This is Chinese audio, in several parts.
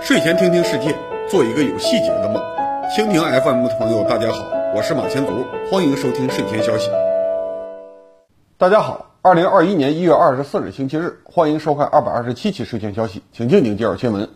睡前听听世界，做一个有细节的梦。蜻蜓 FM 的朋友，大家好，我是马前卒，欢迎收听睡前消息。大家好，二零二一年一月二十四日星期日，欢迎收看二百二十七期睡前消息，请静静介绍新闻。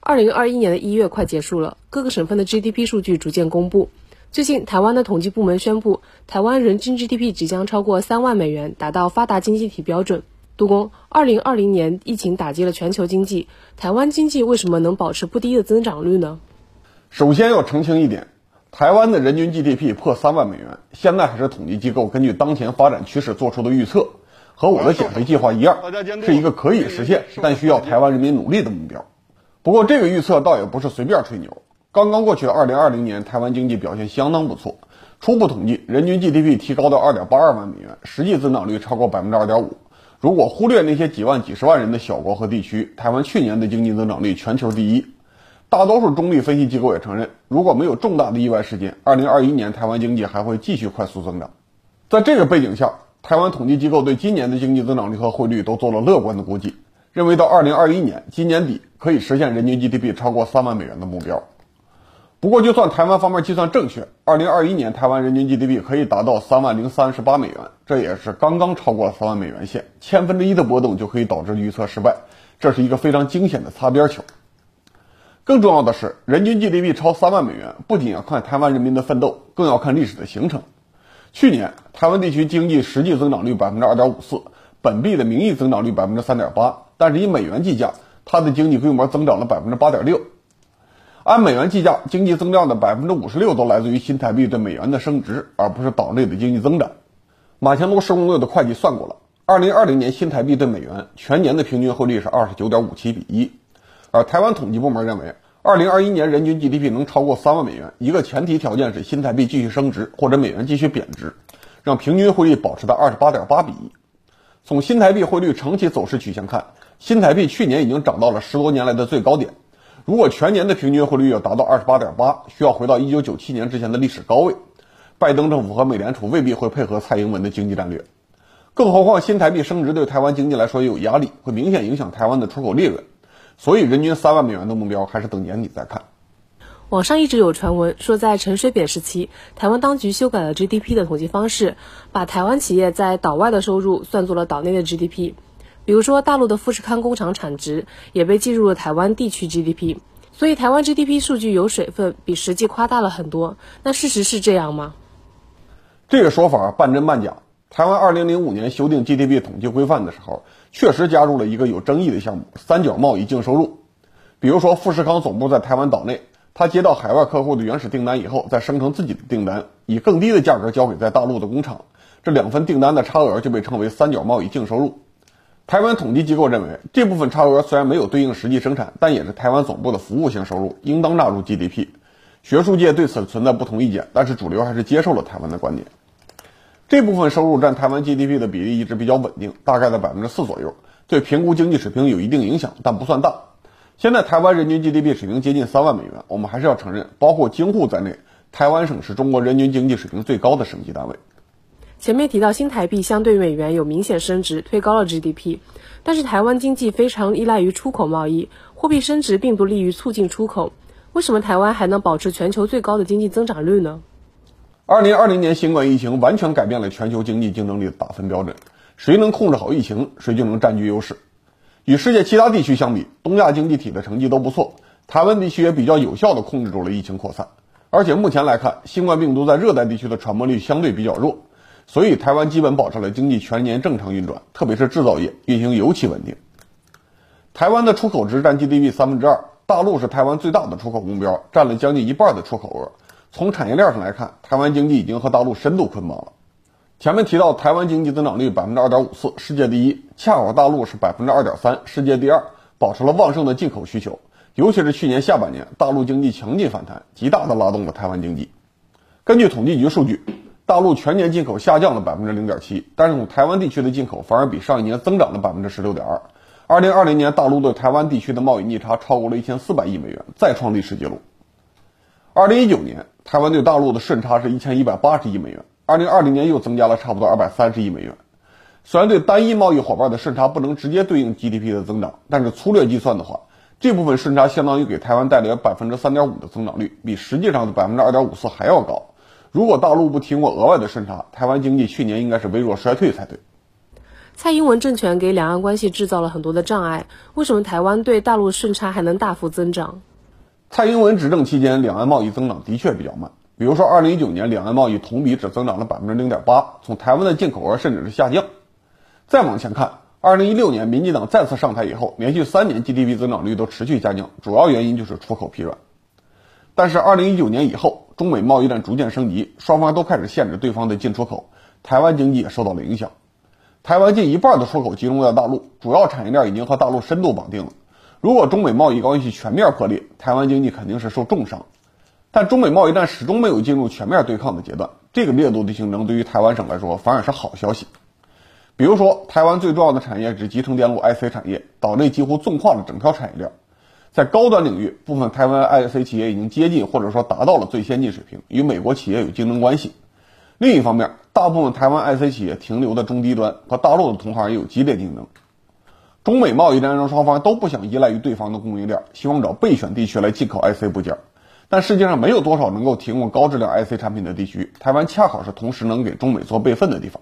二零二一年的一月快结束了，各个省份的 GDP 数据逐渐公布。最近，台湾的统计部门宣布，台湾人均 GDP 即将超过三万美元，达到发达经济体标准。杜工，二零二零年疫情打击了全球经济，台湾经济为什么能保持不低的增长率呢？首先要澄清一点，台湾的人均 GDP 破三万美元，现在还是统计机构根据当前发展趋势做出的预测，和我的减肥计划一样，是一个可以实现但需要台湾人民努力的目标。不过这个预测倒也不是随便吹牛。刚刚过去的二零二零年，台湾经济表现相当不错，初步统计人均 GDP 提高到二点八二万美元，实际增长率超过百分之二点五。如果忽略那些几万、几十万人的小国和地区，台湾去年的经济增长率全球第一。大多数中立分析机构也承认，如果没有重大的意外事件，二零二一年台湾经济还会继续快速增长。在这个背景下，台湾统计机构对今年的经济增长率和汇率都做了乐观的估计，认为到二零二一年今年底可以实现人均 GDP 超过三万美元的目标。不过，就算台湾方面计算正确，二零二一年台湾人均 GDP 可以达到三万零三十八美元，这也是刚刚超过了三万美元线，千分之一的波动就可以导致预测失败，这是一个非常惊险的擦边球。更重要的是，人均 GDP 超三万美元，不仅要看台湾人民的奋斗，更要看历史的形成。去年，台湾地区经济实际增长率百分之二点五四，本币的名义增长率百分之三点八，但是以美元计价，它的经济规模增长了百分之八点六。按美元计价，经济增量的百分之五十六都来自于新台币对美元的升值，而不是岛内的经济增长。马前卒施工队的会计算过了，二零二零年新台币对美元全年的平均汇率是二十九点五七比一，而台湾统计部门认为，二零二一年人均 GDP 能超过三万美元，一个前提条件是新台币继续升值或者美元继续贬值，让平均汇率保持在二十八点八比一。从新台币汇率长期走势曲线看，新台币去年已经涨到了十多年来的最高点。如果全年的平均汇率要达到二十八点八，需要回到一九九七年之前的历史高位。拜登政府和美联储未必会配合蔡英文的经济战略，更何况新台币升值对台湾经济来说也有压力，会明显影响台湾的出口利润。所以，人均三万美元的目标还是等年底再看。网上一直有传闻说，在陈水扁时期，台湾当局修改了 GDP 的统计方式，把台湾企业在岛外的收入算作了岛内的 GDP。比如说，大陆的富士康工厂产值也被计入了台湾地区 GDP，所以台湾 GDP 数据有水分，比实际夸大了很多。那事实是这样吗？这个说法半真半假。台湾2005年修订 GDP 统计规范的时候，确实加入了一个有争议的项目——三角贸易净收入。比如说，富士康总部在台湾岛内，他接到海外客户的原始订单以后，再生成自己的订单，以更低的价格交给在大陆的工厂，这两份订单的差额就被称为三角贸易净收入。台湾统计机构认为，这部分差额虽然没有对应实际生产，但也是台湾总部的服务性收入，应当纳入 GDP。学术界对此存在不同意见，但是主流还是接受了台湾的观点。这部分收入占台湾 GDP 的比例一直比较稳定，大概在百分之四左右，对评估经济水平有一定影响，但不算大。现在台湾人均 GDP 水平接近三万美元，我们还是要承认，包括京沪在内，台湾省是中国人均经济水平最高的省级单位。前面提到新台币相对美元有明显升值，推高了 GDP，但是台湾经济非常依赖于出口贸易，货币升值并不利于促进出口。为什么台湾还能保持全球最高的经济增长率呢？二零二零年新冠疫情完全改变了全球经济竞争力的打分标准，谁能控制好疫情，谁就能占据优势。与世界其他地区相比，东亚经济体的成绩都不错，台湾地区也比较有效地控制住了疫情扩散。而且目前来看，新冠病毒在热带地区的传播力相对比较弱。所以，台湾基本保持了经济全年正常运转，特别是制造业运行尤其稳定。台湾的出口值占 GDP 三分之二，大陆是台湾最大的出口目标，占了将近一半的出口额。从产业链上来看，台湾经济已经和大陆深度捆绑了。前面提到，台湾经济增长率百分之二点五四，世界第一，恰好大陆是百分之二点三，世界第二，保持了旺盛的进口需求。尤其是去年下半年，大陆经济强劲反弹，极大的拉动了台湾经济。根据统计局数据。大陆全年进口下降了百分之零点七，但是从台湾地区的进口反而比上一年增长了百分之十六点二。二零二零年，大陆对台湾地区的贸易逆差超过了一千四百亿美元，再创历史记录。二零一九年，台湾对大陆的顺差是一千一百八十亿美元，二零二零年又增加了差不多二百三十亿美元。虽然对单一贸易伙伴的顺差不能直接对应 GDP 的增长，但是粗略计算的话，这部分顺差相当于给台湾带来百分之三点五的增长率，比实际上的百分之二点五四还要高。如果大陆不提供额外的顺差，台湾经济去年应该是微弱衰退才对。蔡英文政权给两岸关系制造了很多的障碍，为什么台湾对大陆顺差还能大幅增长？蔡英文执政期间，两岸贸易增长的确比较慢。比如说，二零一九年两岸贸易同比只增长了百分之零点八，从台湾的进口额甚至是下降。再往前看，二零一六年民进党再次上台以后，连续三年 GDP 增长率都持续下降，主要原因就是出口疲软。但是二零一九年以后，中美贸易战逐渐升级，双方都开始限制对方的进出口，台湾经济也受到了影响。台湾近一半的出口集中在大陆，主要产业链已经和大陆深度绑定了。如果中美贸易关系全面破裂，台湾经济肯定是受重伤。但中美贸易战始终没有进入全面对抗的阶段，这个烈度的竞争对于台湾省来说反而是好消息。比如说，台湾最重要的产业是集成电路 IC 产业，岛内几乎纵跨了整条产业链。在高端领域，部分台湾 IC 企业已经接近或者说达到了最先进水平，与美国企业有竞争关系。另一方面，大部分台湾 IC 企业停留的中低端，和大陆的同行也有激烈竞争。中美贸易战让双方都不想依赖于对方的供应链，希望找备选地区来进口 IC 部件。但世界上没有多少能够提供高质量 IC 产品的地区，台湾恰好是同时能给中美做备份的地方。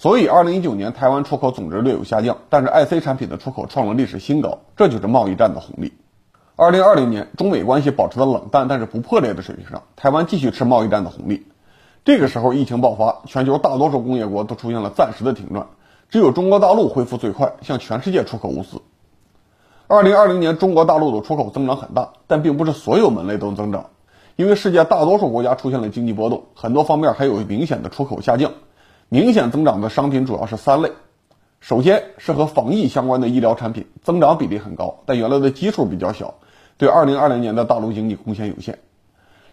所以，二零一九年台湾出口总值略有下降，但是 IC 产品的出口创了历史新高，这就是贸易战的红利。二零二零年，中美关系保持在冷淡但是不破裂的水平上，台湾继续吃贸易战的红利。这个时候，疫情爆发，全球大多数工业国都出现了暂时的停转，只有中国大陆恢复最快，向全世界出口物资。二零二零年，中国大陆的出口增长很大，但并不是所有门类都增长，因为世界大多数国家出现了经济波动，很多方面还有明显的出口下降。明显增长的商品主要是三类，首先是和防疫相关的医疗产品，增长比例很高，但原来的基数比较小，对二零二零年的大陆经济贡献有限。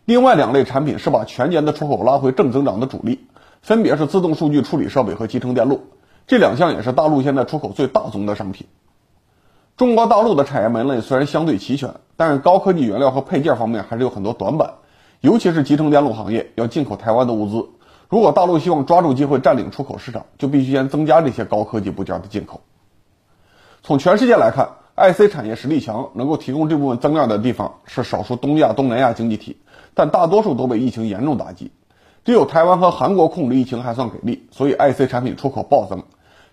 另外两类产品是把全年的出口拉回正增长的主力，分别是自动数据处理设备和集成电路，这两项也是大陆现在出口最大宗的商品。中国大陆的产业门类虽然相对齐全，但是高科技原料和配件方面还是有很多短板，尤其是集成电路行业要进口台湾的物资。如果大陆希望抓住机会占领出口市场，就必须先增加这些高科技部件的进口。从全世界来看，IC 产业实力强，能够提供这部分增量的地方是少数东亚、东南亚经济体，但大多数都被疫情严重打击。只有台湾和韩国控制疫情还算给力，所以 IC 产品出口暴增。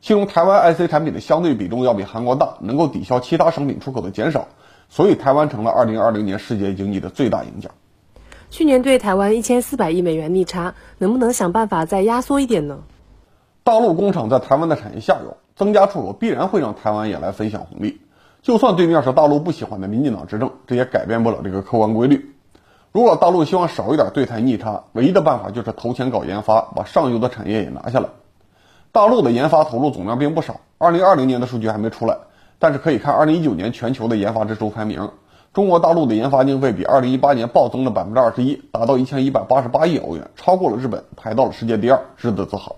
其中，台湾 IC 产品的相对比重要比韩国大，能够抵消其他商品出口的减少，所以台湾成了2020年世界经济的最大赢家。去年对台湾一千四百亿美元逆差，能不能想办法再压缩一点呢？大陆工厂在台湾的产业下游，增加出口必然会让台湾也来分享红利。就算对面是大陆不喜欢的民进党执政，这也改变不了这个客观规律。如果大陆希望少一点对台逆差，唯一的办法就是投钱搞研发，把上游的产业也拿下来。大陆的研发投入总量并不少，二零二零年的数据还没出来，但是可以看二零一九年全球的研发支出排名。中国大陆的研发经费比二零一八年暴增了百分之二十一，达到一千一百八十八亿欧元，超过了日本，排到了世界第二，值得自豪。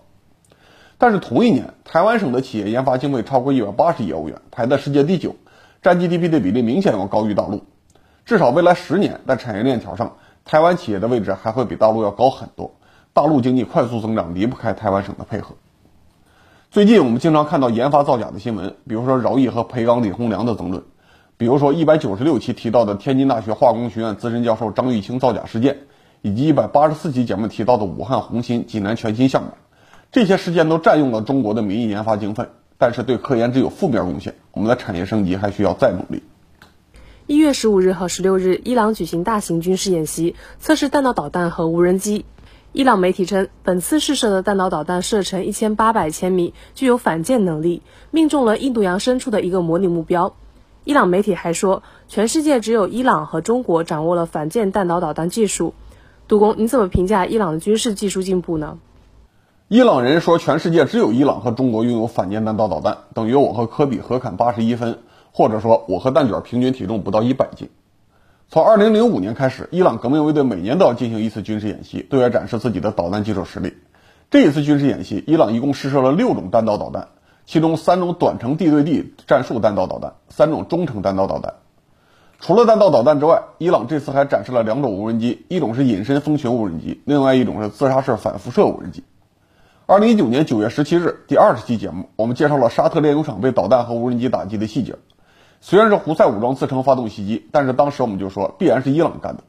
但是同一年，台湾省的企业研发经费超过一百八十亿欧元，排在世界第九，占 GDP 的比例明显要高于大陆。至少未来十年，在产业链条上，台湾企业的位置还会比大陆要高很多。大陆经济快速增长离不开台湾省的配合。最近我们经常看到研发造假的新闻，比如说饶毅和培钢李洪良的争论。比如说，一百九十六期提到的天津大学化工学院资深教授张玉清造假事件，以及一百八十四期节目提到的武汉红星、济南全新项目，这些事件都占用了中国的民营研发经费，但是对科研只有负面贡献。我们的产业升级还需要再努力。一月十五日和十六日，伊朗举行大型军事演习，测试弹道导弹和无人机。伊朗媒体称，本次试射的弹道导弹射程一千八百千米，具有反舰能力，命中了印度洋深处的一个模拟目标。伊朗媒体还说，全世界只有伊朗和中国掌握了反舰弹道导弹技术。杜工，你怎么评价伊朗的军事技术进步呢？伊朗人说，全世界只有伊朗和中国拥有反舰弹道导弹，等于我和科比合砍八十一分，或者说我和蛋卷平均体重不到一百斤。从二零零五年开始，伊朗革命卫队每年都要进行一次军事演习，对外展示自己的导弹技术实力。这一次军事演习，伊朗一共试射了六种弹道导弹。其中三种短程地对地战术弹道导弹，三种中程弹道导弹。除了弹道导弹之外，伊朗这次还展示了两种无人机，一种是隐身蜂群无人机，另外一种是自杀式反辐射无人机。二零一九年九月十七日，第二十期节目，我们介绍了沙特炼油厂被导弹和无人机打击的细节。虽然是胡塞武装自称发动袭击，但是当时我们就说必然是伊朗干的。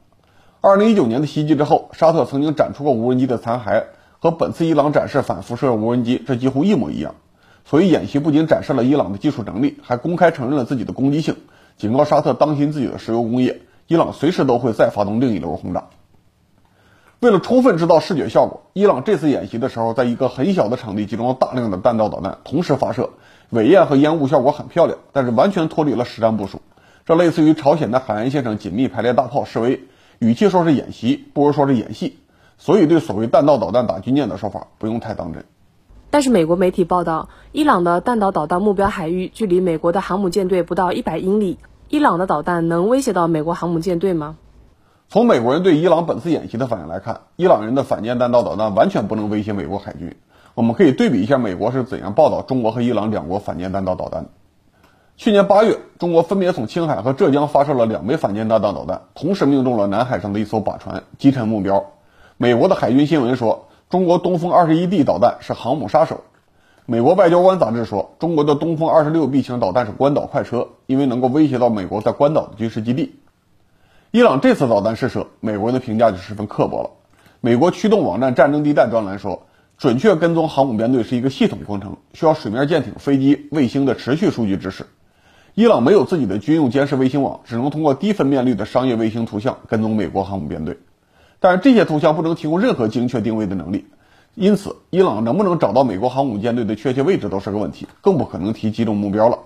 二零一九年的袭击之后，沙特曾经展出过无人机的残骸，和本次伊朗展示反辐射无人机这几乎一模一样。所以演习不仅展示了伊朗的技术能力，还公开承认了自己的攻击性，警告沙特当心自己的石油工业，伊朗随时都会再发动另一轮轰炸。为了充分制造视觉效果，伊朗这次演习的时候，在一个很小的场地集中了大量的弹道导弹，同时发射，尾焰和烟雾效果很漂亮，但是完全脱离了实战部署。这类似于朝鲜的海岸线上紧密排列大炮示威，与其说是演习，不如说是演戏。所以，对所谓弹道导弹打军舰的说法，不用太当真。但是，美国媒体报道，伊朗的弹道导弹目标海域距离美国的航母舰队不到一百英里，伊朗的导弹能威胁到美国航母舰队吗？从美国人对伊朗本次演习的反应来看，伊朗人的反舰弹道导弹完全不能威胁美国海军。我们可以对比一下美国是怎样报道中国和伊朗两国反舰弹道导弹的。去年八月，中国分别从青海和浙江发射了两枚反舰弹道导弹，同时命中了南海上的一艘靶船，击沉目标。美国的海军新闻说，中国东风二十一 D 导弹是航母杀手。美国外交官杂志说，中国的东风二十六 B 型导弹是关岛快车，因为能够威胁到美国在关岛的军事基地。伊朗这次导弹试射，美国人的评价就十分刻薄了。美国驱动网站战争地带专栏说，准确跟踪航母编队是一个系统工程，需要水面舰艇、飞机、卫星的持续数据支持。伊朗没有自己的军用监视卫星网，只能通过低分辨率的商业卫星图像跟踪美国航母编队。但是这些图像不能提供任何精确定位的能力，因此伊朗能不能找到美国航母舰队的确切位置都是个问题，更不可能提击中目标了。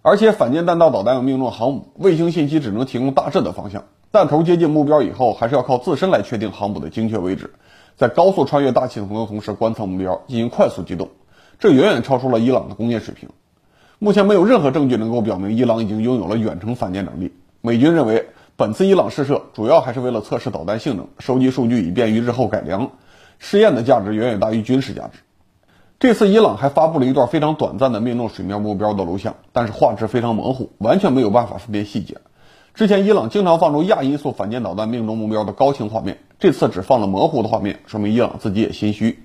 而且反舰弹道导弹要命中航母，卫星信息只能提供大致的方向。弹头接近目标以后，还是要靠自身来确定航母的精确位置，在高速穿越大气层的同时观测目标，进行快速机动，这远远超出了伊朗的工业水平。目前没有任何证据能够表明伊朗已经拥有了远程反舰能力。美军认为，本次伊朗试射主要还是为了测试导弹性能，收集数据以便于日后改良。试验的价值远远大于军事价值。这次伊朗还发布了一段非常短暂的命中水面目标的录像，但是画质非常模糊，完全没有办法分辨细节。之前伊朗经常放出亚音速反舰导弹命中目标的高清画面，这次只放了模糊的画面，说明伊朗自己也心虚。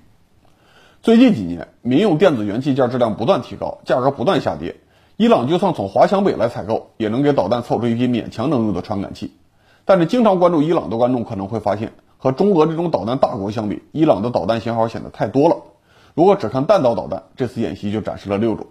最近几年，民用电子元器件质量不断提高，价格不断下跌。伊朗就算从华强北来采购，也能给导弹凑出一批勉强能用的传感器。但是，经常关注伊朗的观众可能会发现，和中俄这种导弹大国相比，伊朗的导弹型号显得太多了。如果只看弹道导弹，这次演习就展示了六种。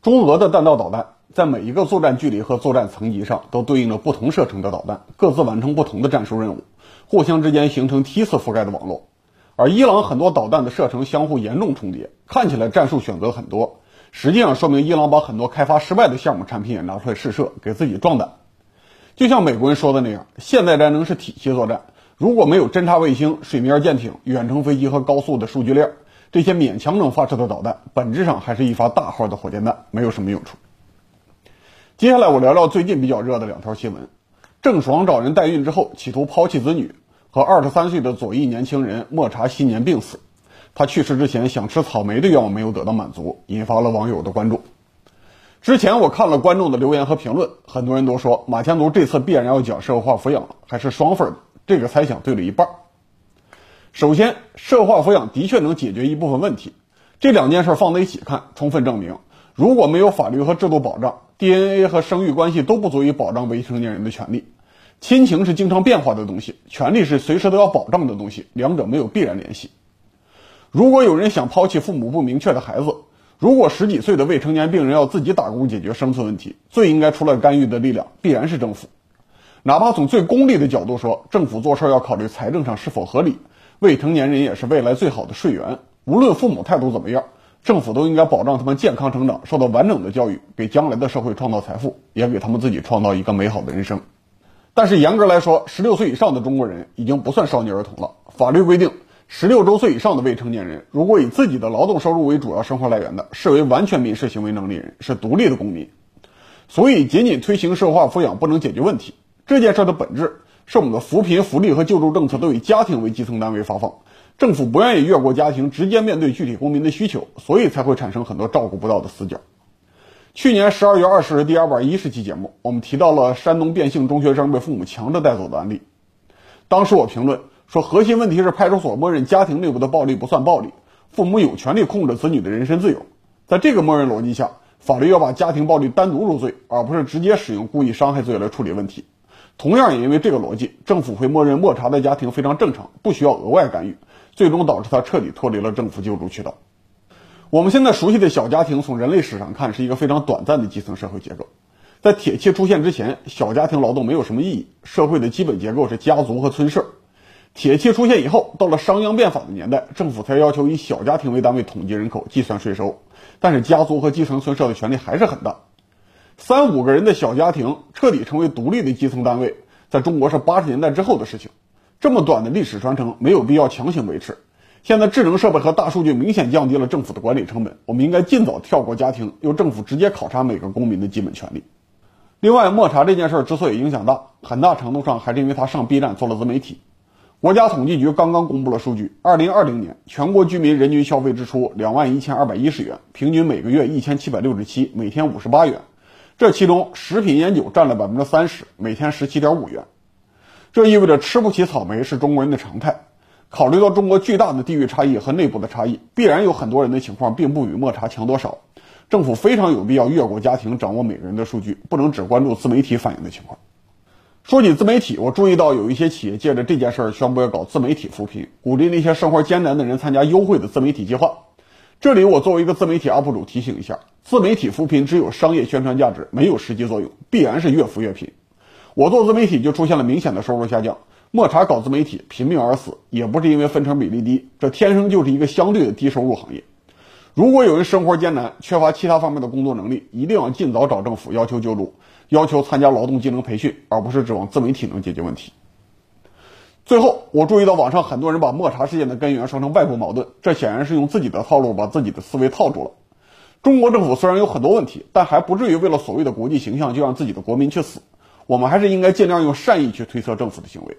中俄的弹道导弹。在每一个作战距离和作战层级上，都对应着不同射程的导弹，各自完成不同的战术任务，互相之间形成梯次覆盖的网络。而伊朗很多导弹的射程相互严重重叠，看起来战术选择很多，实际上说明伊朗把很多开发失败的项目产品也拿出来试射，给自己壮胆。就像美国人说的那样，现代战争是体系作战，如果没有侦察卫星、水面舰艇、远程飞机和高速的数据链，这些勉强能发射的导弹，本质上还是一发大号的火箭弹，没有什么用处。接下来我聊聊最近比较热的两条新闻：郑爽找人代孕之后，企图抛弃子女；和二十三岁的左翼年轻人莫查新年病死。他去世之前想吃草莓的愿望没有得到满足，引发了网友的关注。之前我看了观众的留言和评论，很多人都说马前卒这次必然要讲社会化抚养了，还是双份的。这个猜想对了一半。首先，社会化抚养的确能解决一部分问题，这两件事放在一起看，充分证明。如果没有法律和制度保障，DNA 和生育关系都不足以保障未成年人的权利。亲情是经常变化的东西，权利是随时都要保障的东西，两者没有必然联系。如果有人想抛弃父母不明确的孩子，如果十几岁的未成年病人要自己打工解决生存问题，最应该出来干预的力量必然是政府。哪怕从最功利的角度说，政府做事要考虑财政上是否合理。未成年人也是未来最好的税源，无论父母态度怎么样。政府都应该保障他们健康成长，受到完整的教育，给将来的社会创造财富，也给他们自己创造一个美好的人生。但是严格来说，十六岁以上的中国人已经不算少年儿童了。法律规定，十六周岁以上的未成年人，如果以自己的劳动收入为主要生活来源的，视为完全民事行为能力人，是独立的公民。所以，仅仅推行社会化抚养不能解决问题。这件事的本质是我们的扶贫、福利和救助政策都以家庭为基层单位发放。政府不愿意越过家庭，直接面对具体公民的需求，所以才会产生很多照顾不到的死角。去年十二月二十日第二百一十期节目，我们提到了山东变性中学生被父母强制带走的案例。当时我评论说，核心问题是派出所默认家庭内部的暴力不算暴力，父母有权利控制子女的人身自由。在这个默认逻辑下，法律要把家庭暴力单独入罪，而不是直接使用故意伤害罪来处理问题。同样也因为这个逻辑，政府会默认莫查的家庭非常正常，不需要额外干预，最终导致他彻底脱离了政府救助渠道。我们现在熟悉的小家庭，从人类史上看是一个非常短暂的基层社会结构。在铁器出现之前，小家庭劳动没有什么意义，社会的基本结构是家族和村社。铁器出现以后，到了商鞅变法的年代，政府才要求以小家庭为单位统计人口、计算税收，但是家族和基层村社的权力还是很大。三五个人的小家庭彻底成为独立的基层单位，在中国是八十年代之后的事情。这么短的历史传承，没有必要强行维持。现在智能设备和大数据明显降低了政府的管理成本，我们应该尽早跳过家庭，由政府直接考察每个公民的基本权利。另外，莫查这件事之所以影响大，很大程度上还是因为他上 B 站做了自媒体。国家统计局刚刚公布了数据，二零二零年全国居民人均消费支出两万一千二百一十元，平均每个月一千七百六十七，每天五十八元。这其中，食品烟酒占了百分之三十，每天十七点五元。这意味着吃不起草莓是中国人的常态。考虑到中国巨大的地域差异和内部的差异，必然有很多人的情况并不与抹茶强多少。政府非常有必要越过家庭，掌握每个人的数据，不能只关注自媒体反映的情况。说起自媒体，我注意到有一些企业借着这件事儿宣布要搞自媒体扶贫，鼓励那些生活艰难的人参加优惠的自媒体计划。这里我作为一个自媒体 UP 主提醒一下：自媒体扶贫只有商业宣传价值，没有实际作用，必然是越扶越贫。我做自媒体就出现了明显的收入下降。抹茶搞自媒体拼命而死，也不是因为分成比例低，这天生就是一个相对的低收入行业。如果有人生活艰难，缺乏其他方面的工作能力，一定要尽早找政府要求救助，要求参加劳动技能培训，而不是指望自媒体能解决问题。最后，我注意到网上很多人把莫查事件的根源说成外部矛盾，这显然是用自己的套路把自己的思维套住了。中国政府虽然有很多问题，但还不至于为了所谓的国际形象就让自己的国民去死。我们还是应该尽量用善意去推测政府的行为。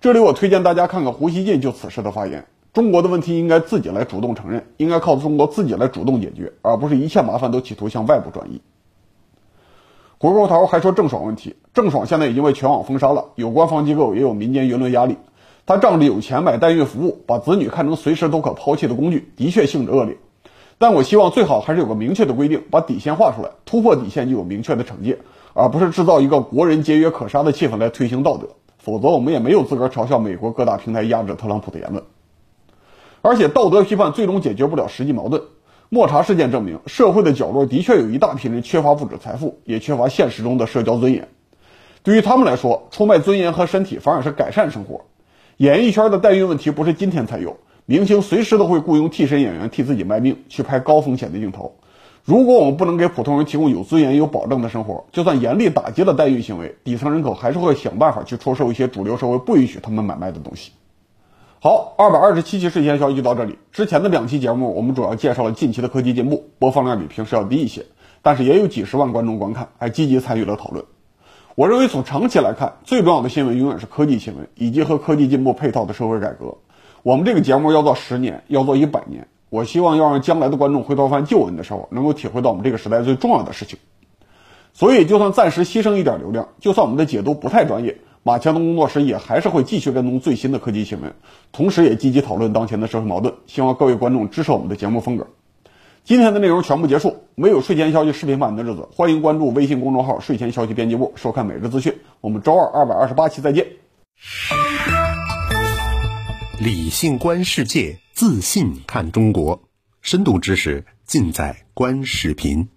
这里我推荐大家看看胡锡进就此事的发言：中国的问题应该自己来主动承认，应该靠中国自己来主动解决，而不是一切麻烦都企图向外部转移。回过头还说郑爽问题，郑爽现在已经被全网封杀了，有官方机构也有民间舆论压力。她仗着有钱买代孕服务，把子女看成随时都可抛弃的工具，的确性质恶劣。但我希望最好还是有个明确的规定，把底线画出来，突破底线就有明确的惩戒，而不是制造一个国人节约可杀的气氛来推行道德。否则，我们也没有资格嘲笑美国各大平台压制特朗普的言论。而且，道德批判最终解决不了实际矛盾。莫查事件证明，社会的角落的确有一大批人缺乏物质财富，也缺乏现实中的社交尊严。对于他们来说，出卖尊严和身体反而是改善生活。演艺圈的代孕问题不是今天才有，明星随时都会雇佣替身演员替自己卖命，去拍高风险的镜头。如果我们不能给普通人提供有尊严、有保证的生活，就算严厉打击了代孕行为，底层人口还是会想办法去出售一些主流社会不允许他们买卖的东西。好，二百二十七期睡前消息就到这里。之前的两期节目，我们主要介绍了近期的科技进步，播放量比平时要低一些，但是也有几十万观众观看，还积极参与了讨论。我认为从长期来看，最重要的新闻永远是科技新闻，以及和科技进步配套的社会改革。我们这个节目要做十年，要做一百年。我希望要让将来的观众回头翻旧闻的时候，能够体会到我们这个时代最重要的事情。所以，就算暂时牺牲一点流量，就算我们的解读不太专业，马强东工作室也还是会继续跟踪最新的科技新闻，同时也积极讨论当前的社会矛盾。希望各位观众支持我们的节目风格。今天的内容全部结束，没有睡前消息视频版的日子，欢迎关注微信公众号“睡前消息编辑部”，收看每日资讯。我们周二二百二十八期再见。理性观世界。自信看中国，深度知识尽在观视频。